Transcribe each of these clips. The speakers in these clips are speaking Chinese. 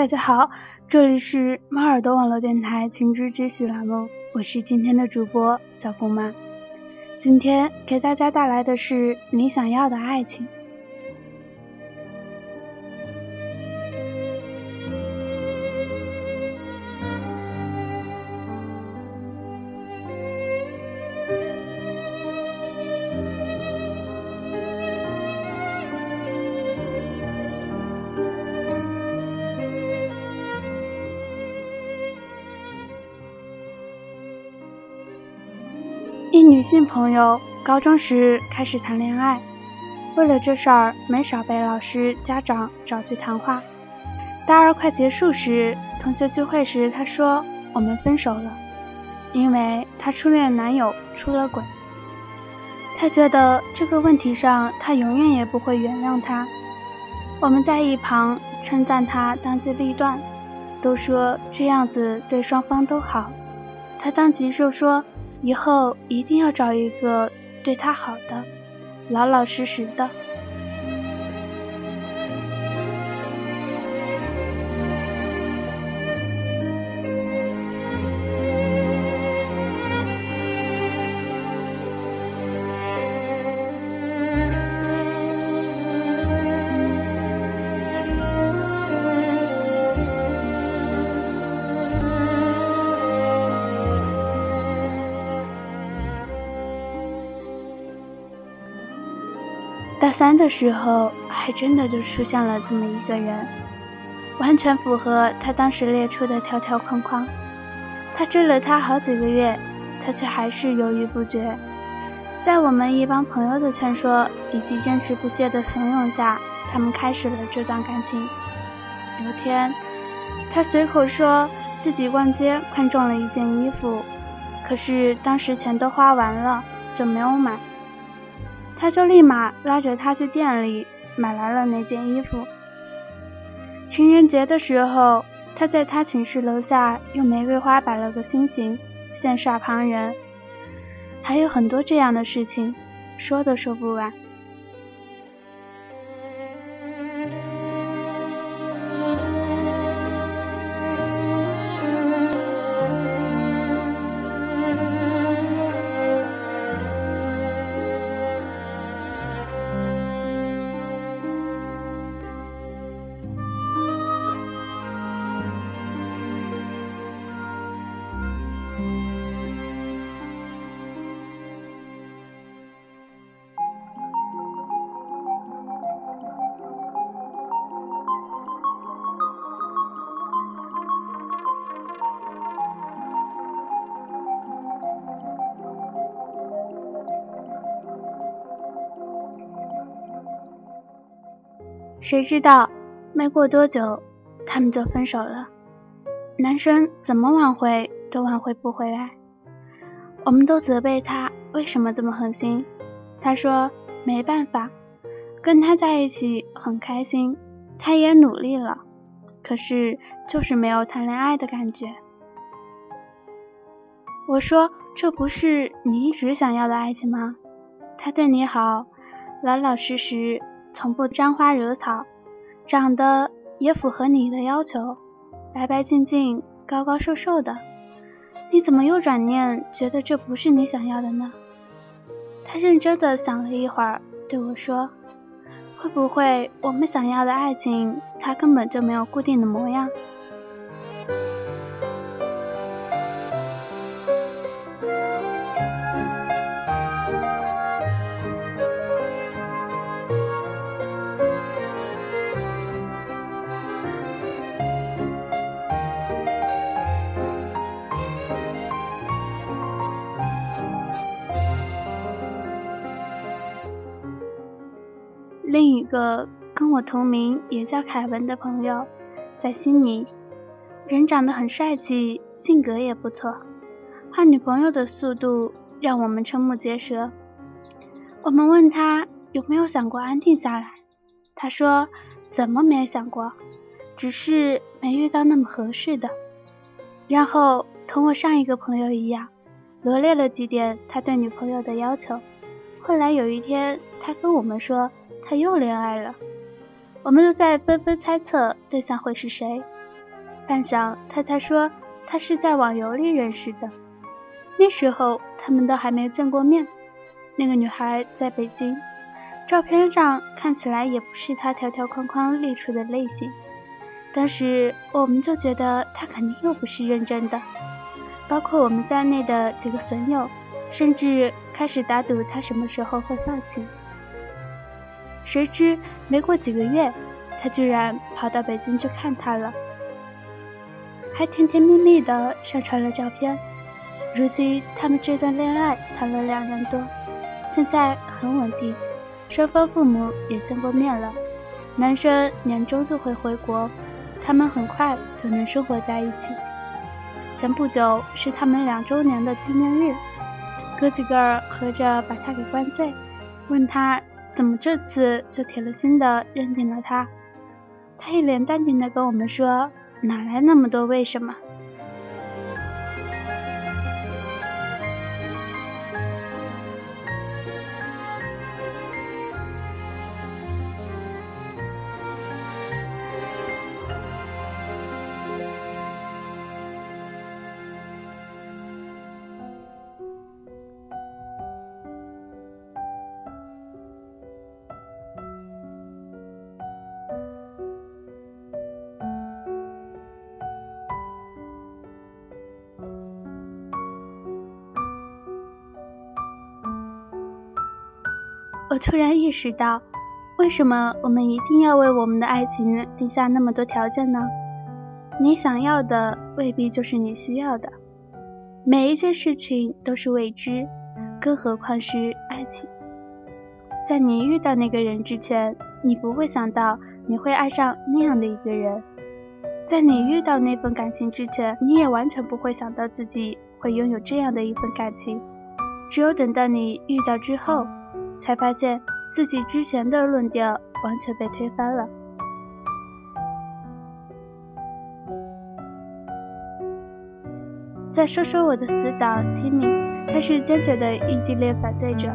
大家好，这里是猫耳朵网络电台情之继续栏目，我是今天的主播小姑妈。今天给大家带来的是你想要的爱情。一女性朋友高中时开始谈恋爱，为了这事儿没少被老师、家长找去谈话。大二快结束时，同学聚会时，她说我们分手了，因为她初恋男友出了轨。她觉得这个问题上，她永远也不会原谅他。我们在一旁称赞她当机立断，都说这样子对双方都好。她当即就说。以后一定要找一个对他好的，老老实实的。大三的时候，还真的就出现了这么一个人，完全符合他当时列出的条条框框。他追了他好几个月，他却还是犹豫不决。在我们一帮朋友的劝说以及坚持不懈的怂恿下，他们开始了这段感情。有天，他随口说自己逛街看中了一件衣服，可是当时钱都花完了，就没有买。他就立马拉着他去店里买来了那件衣服。情人节的时候，他在他寝室楼下用玫瑰花摆了个心形，羡煞旁人。还有很多这样的事情，说都说不完。谁知道，没过多久，他们就分手了。男生怎么挽回都挽回不回来，我们都责备他为什么这么狠心。他说没办法，跟他在一起很开心，他也努力了，可是就是没有谈恋爱的感觉。我说这不是你一直想要的爱情吗？他对你好，老老实实。从不沾花惹草，长得也符合你的要求，白白净净、高高瘦瘦的，你怎么又转念觉得这不是你想要的呢？他认真的想了一会儿，对我说：“会不会我们想要的爱情，它根本就没有固定的模样？”另一个跟我同名也叫凯文的朋友，在悉尼，人长得很帅气，性格也不错，换女朋友的速度让我们瞠目结舌。我们问他有没有想过安定下来，他说怎么没想过，只是没遇到那么合适的。然后同我上一个朋友一样，罗列了几点他对女朋友的要求。后来有一天，他跟我们说。他又恋爱了，我们都在纷纷猜测对象会是谁。半晌，他才说他是在网游里认识的。那时候他们都还没见过面。那个女孩在北京，照片上看起来也不是他条条框框列出的类型。当时我们就觉得他肯定又不是认真的，包括我们在内的几个损友，甚至开始打赌他什么时候会放弃。谁知没过几个月，他居然跑到北京去看他了，还甜甜蜜蜜的上传了照片。如今他们这段恋爱谈了两年多，现在很稳定，双方父母也见过面了。男生年终就会回国，他们很快就能生活在一起。前不久是他们两周年的纪念日，哥几个合着把他给灌醉，问他。怎么这次就铁了心的认定了他？他一脸淡定的跟我们说：“哪来那么多为什么？”突然意识到，为什么我们一定要为我们的爱情定下那么多条件呢？你想要的未必就是你需要的，每一件事情都是未知，更何况是爱情。在你遇到那个人之前，你不会想到你会爱上那样的一个人；在你遇到那份感情之前，你也完全不会想到自己会拥有这样的一份感情。只有等到你遇到之后。才发现自己之前的论调完全被推翻了。再说说我的死党 Timmy，他是坚决的异地恋反对者，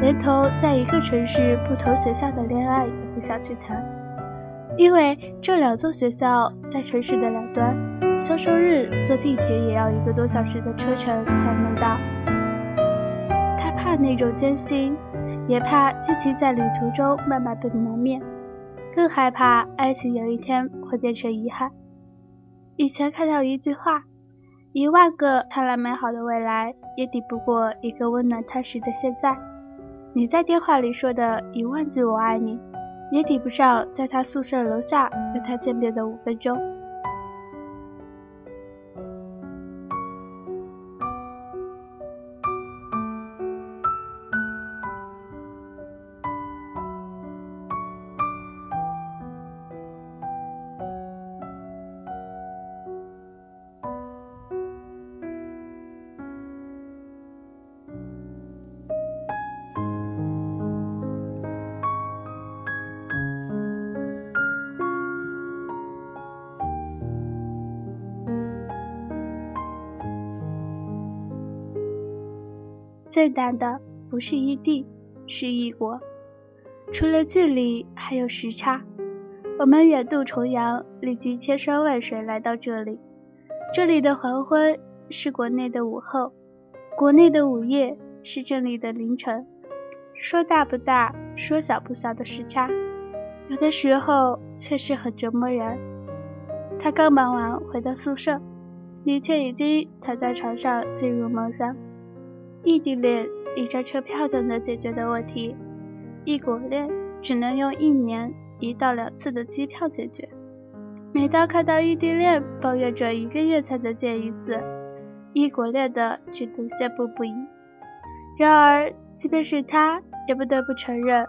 连同在一个城市不同学校的恋爱也不想去谈，因为这两座学校在城市的两端，销售日坐地铁也要一个多小时的车程才能到。他怕那种艰辛。也怕激情在旅途中慢慢被磨灭，更害怕爱情有一天会变成遗憾。以前看到一句话：一万个贪婪美好的未来，也抵不过一个温暖踏实的现在。你在电话里说的一万句我爱你，也抵不上在他宿舍楼下跟他见面的五分钟。最难的不是异地，是异国。除了距离，还有时差。我们远渡重洋，历经千山万水来到这里。这里的黄昏是国内的午后，国内的午夜是这里的凌晨。说大不大，说小不小的时差，有的时候确实很折磨人。他刚忙完回到宿舍，你却已经躺在床上进入梦乡。异地恋一张车票就能解决的问题，异国恋只能用一年一到两次的机票解决。每当看到异地恋抱怨着一个月才能见一次，异国恋的只能羡慕不已。然而，即便是他，也不得不承认，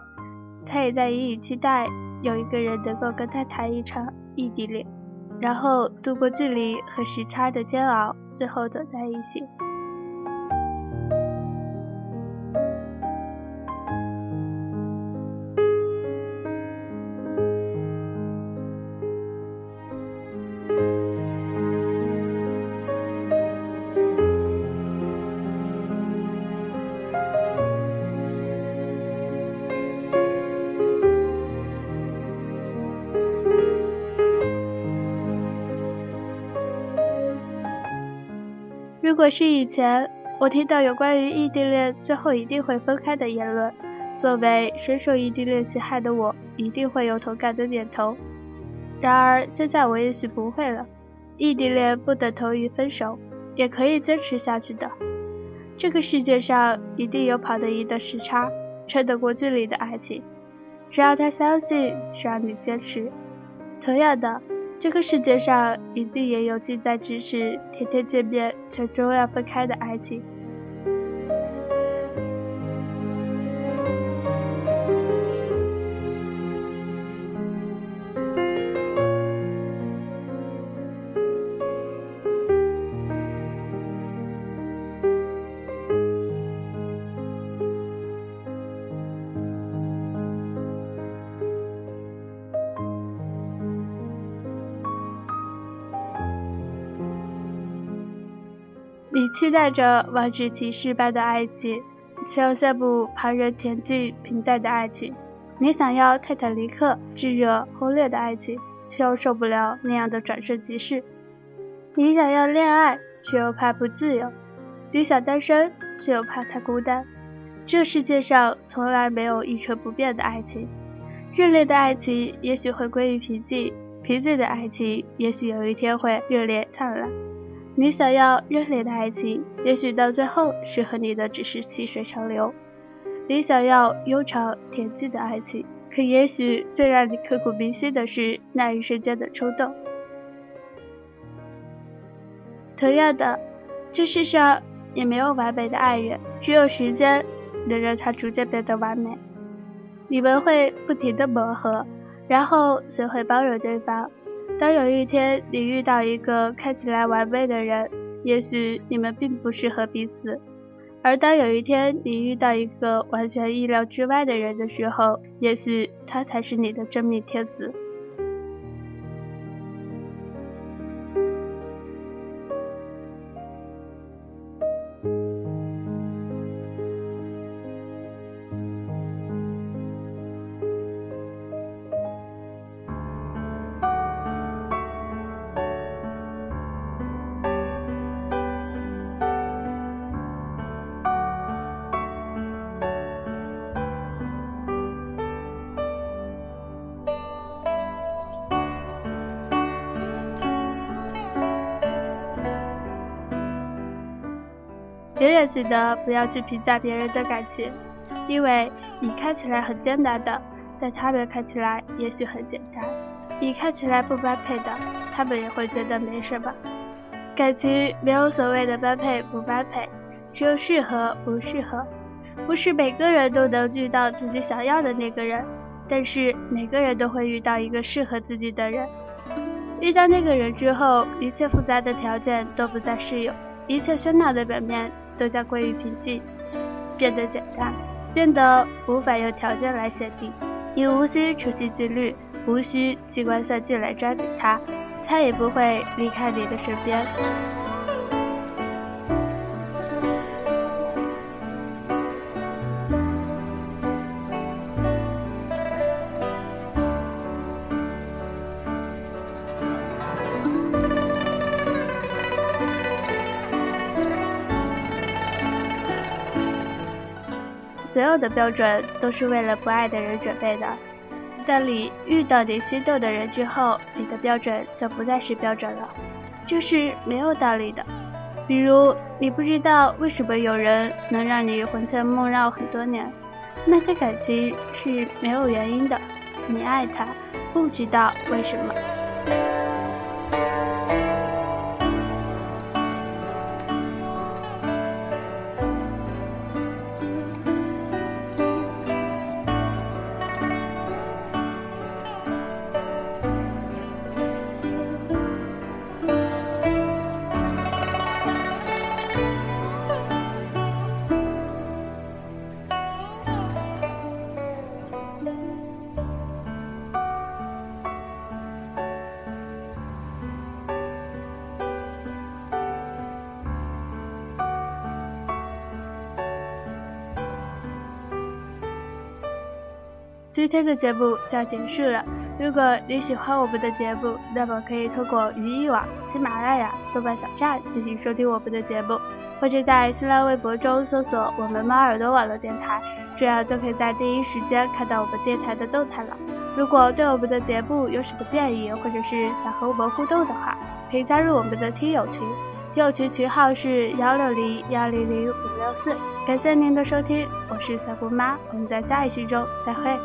他也在隐隐期待有一个人能够跟他谈一场异地恋，然后度过距离和时差的煎熬，最后走在一起。如果是以前，我听到有关于异地恋最后一定会分开的言论，作为深受异地恋侵害的我，一定会有同感的点头。然而现在我也许不会了。异地恋不等同于分手，也可以坚持下去的。这个世界上一定有跑得赢的时差，撑得过距离的爱情。只要他相信，只要你坚持。同样的，这个世界上一定也有近在咫尺、天天见面却终要分开的爱情。期待着万紫骑士般的爱情，却又羡慕旁人恬静平淡的爱情；你想要泰坦尼克炙热轰烈的爱情，却又受不了那样的转瞬即逝；你想要恋爱，却又怕不自由；你想单身，却又怕太孤单。这世界上从来没有一成不变的爱情，热烈的爱情也许会归于平静，平静的爱情也许有一天会热烈灿烂。你想要热烈的爱情，也许到最后适合你的只是细水长流；你想要悠长恬静的爱情，可也许最让你刻骨铭心的是那一瞬间的冲动。同样的，这世上也没有完美的爱人，只有时间能让他逐渐变得完美。你们会不停的磨合，然后学会包容对方。当有一天你遇到一个看起来完美的人，也许你们并不适合彼此；而当有一天你遇到一个完全意料之外的人的时候，也许他才是你的真命天子。永远记得不要去评价别人的感情，因为你看起来很艰难的，在他们看起来也许很简单；你看起来不般配的，他们也会觉得没什么。感情没有所谓的般配不般配，只有适合不适合。不是每个人都能遇到自己想要的那个人，但是每个人都会遇到一个适合自己的人。遇到那个人之后，一切复杂的条件都不再适用，一切喧闹的表面。都将归于平静，变得简单，变得无法用条件来限定。你无需处心积虑，无需机关算尽来抓紧他，他也不会离开你的身边。所有的标准都是为了不爱的人准备的。当你遇到你心动的人之后，你的标准就不再是标准了，这是没有道理的。比如，你不知道为什么有人能让你魂牵梦绕很多年，那些感情是没有原因的。你爱他，不知道为什么。今天的节目就要结束了。如果你喜欢我们的节目，那么可以通过鱼一网、喜马拉雅、豆瓣小站进行收听我们的节目，或者在新浪微博中搜索“我们猫耳朵网络电台”，这样就可以在第一时间看到我们电台的动态了。如果对我们的节目有什么建议，或者是想和我们互动的话，可以加入我们的听友群。听友群群号是幺六零幺零零五六四，感谢您的收听，我是小姑妈，我们在下一期中再会。